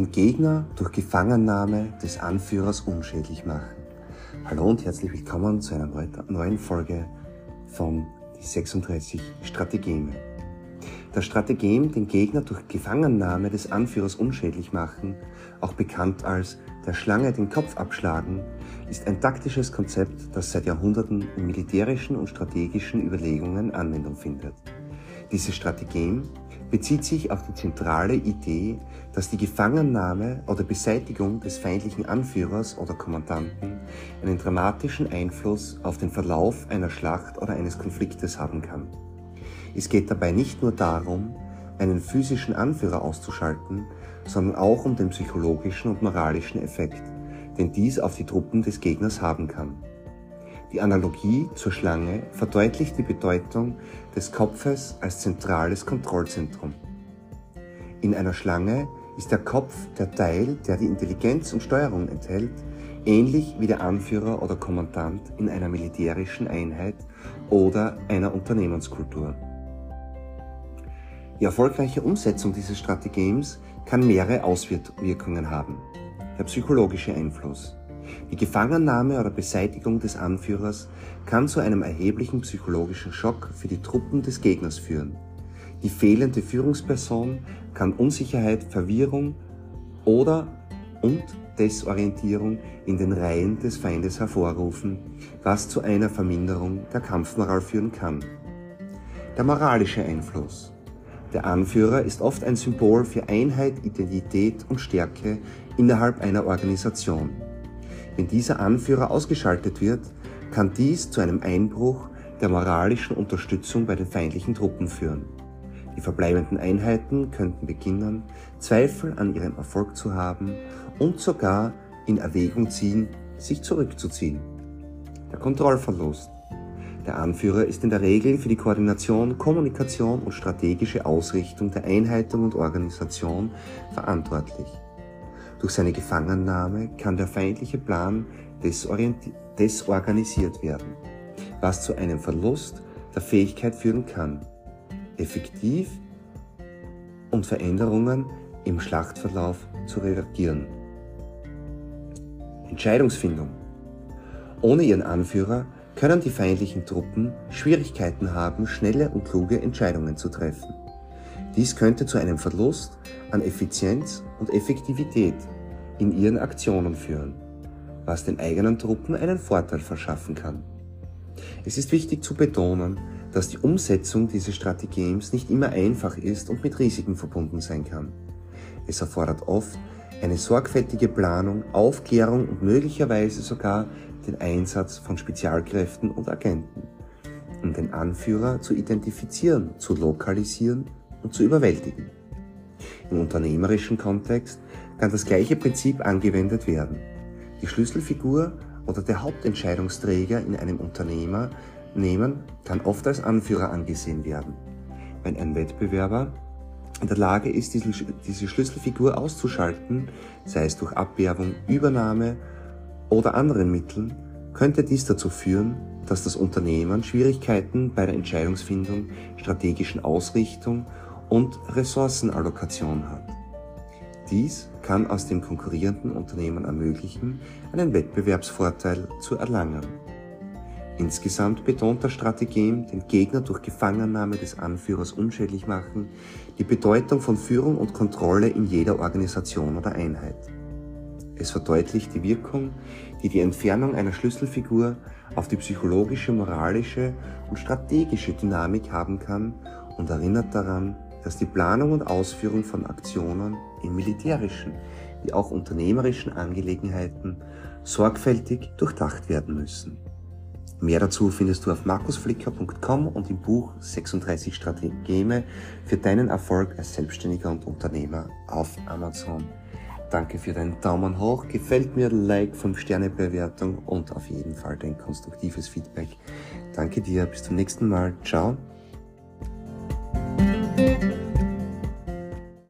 den Gegner durch Gefangennahme des Anführers unschädlich machen. Hallo und herzlich willkommen zu einer neuen Folge von die 36 Strategeme. Das Strategem, den Gegner durch Gefangennahme des Anführers unschädlich machen, auch bekannt als der Schlange den Kopf abschlagen, ist ein taktisches Konzept, das seit Jahrhunderten in militärischen und strategischen Überlegungen Anwendung findet. Dieses Strategem bezieht sich auf die zentrale Idee, dass die Gefangennahme oder Beseitigung des feindlichen Anführers oder Kommandanten einen dramatischen Einfluss auf den Verlauf einer Schlacht oder eines Konfliktes haben kann. Es geht dabei nicht nur darum, einen physischen Anführer auszuschalten, sondern auch um den psychologischen und moralischen Effekt, den dies auf die Truppen des Gegners haben kann. Die Analogie zur Schlange verdeutlicht die Bedeutung des Kopfes als zentrales Kontrollzentrum. In einer Schlange ist der Kopf der Teil, der die Intelligenz und Steuerung enthält, ähnlich wie der Anführer oder Kommandant in einer militärischen Einheit oder einer Unternehmenskultur. Die erfolgreiche Umsetzung dieses Strategems kann mehrere Auswirkungen haben. Der psychologische Einfluss. Die Gefangennahme oder Beseitigung des Anführers kann zu einem erheblichen psychologischen Schock für die Truppen des Gegners führen. Die fehlende Führungsperson kann Unsicherheit, Verwirrung oder und Desorientierung in den Reihen des Feindes hervorrufen, was zu einer Verminderung der Kampfmoral führen kann. Der moralische Einfluss. Der Anführer ist oft ein Symbol für Einheit, Identität und Stärke innerhalb einer Organisation. Wenn dieser Anführer ausgeschaltet wird, kann dies zu einem Einbruch der moralischen Unterstützung bei den feindlichen Truppen führen. Die verbleibenden Einheiten könnten beginnen, Zweifel an ihrem Erfolg zu haben und sogar in Erwägung ziehen, sich zurückzuziehen. Der Kontrollverlust. Der Anführer ist in der Regel für die Koordination, Kommunikation und strategische Ausrichtung der Einheiten und Organisation verantwortlich. Durch seine Gefangennahme kann der feindliche Plan desorganisiert werden, was zu einem Verlust der Fähigkeit führen kann, effektiv und Veränderungen im Schlachtverlauf zu reagieren. Entscheidungsfindung. Ohne ihren Anführer können die feindlichen Truppen Schwierigkeiten haben, schnelle und kluge Entscheidungen zu treffen. Dies könnte zu einem Verlust an Effizienz und Effektivität in ihren Aktionen führen, was den eigenen Truppen einen Vorteil verschaffen kann. Es ist wichtig zu betonen, dass die Umsetzung dieses Strategems nicht immer einfach ist und mit Risiken verbunden sein kann. Es erfordert oft eine sorgfältige Planung, Aufklärung und möglicherweise sogar den Einsatz von Spezialkräften und Agenten, um den Anführer zu identifizieren, zu lokalisieren und zu überwältigen. Im unternehmerischen Kontext kann das gleiche Prinzip angewendet werden. Die Schlüsselfigur oder der Hauptentscheidungsträger in einem Unternehmer nehmen kann oft als Anführer angesehen werden. Wenn ein Wettbewerber in der Lage ist, diese, Schlüsselfigur auszuschalten, sei es durch Abwerbung, Übernahme oder anderen Mitteln, könnte dies dazu führen, dass das Unternehmen Schwierigkeiten bei der Entscheidungsfindung, strategischen Ausrichtung und Ressourcenallokation hat. Dies kann aus dem konkurrierenden Unternehmen ermöglichen, einen Wettbewerbsvorteil zu erlangen. Insgesamt betont das Strategem, den Gegner durch Gefangennahme des Anführers unschädlich machen, die Bedeutung von Führung und Kontrolle in jeder Organisation oder Einheit. Es verdeutlicht die Wirkung, die die Entfernung einer Schlüsselfigur auf die psychologische, moralische und strategische Dynamik haben kann und erinnert daran, dass die Planung und Ausführung von Aktionen in militärischen wie auch unternehmerischen Angelegenheiten sorgfältig durchdacht werden müssen. Mehr dazu findest du auf markusflicker.com und im Buch 36 Strategeme für deinen Erfolg als Selbstständiger und Unternehmer auf Amazon. Danke für deinen Daumen hoch, gefällt mir, Like, 5-Sterne-Bewertung und auf jeden Fall dein konstruktives Feedback. Danke dir, bis zum nächsten Mal. Ciao. Thank you.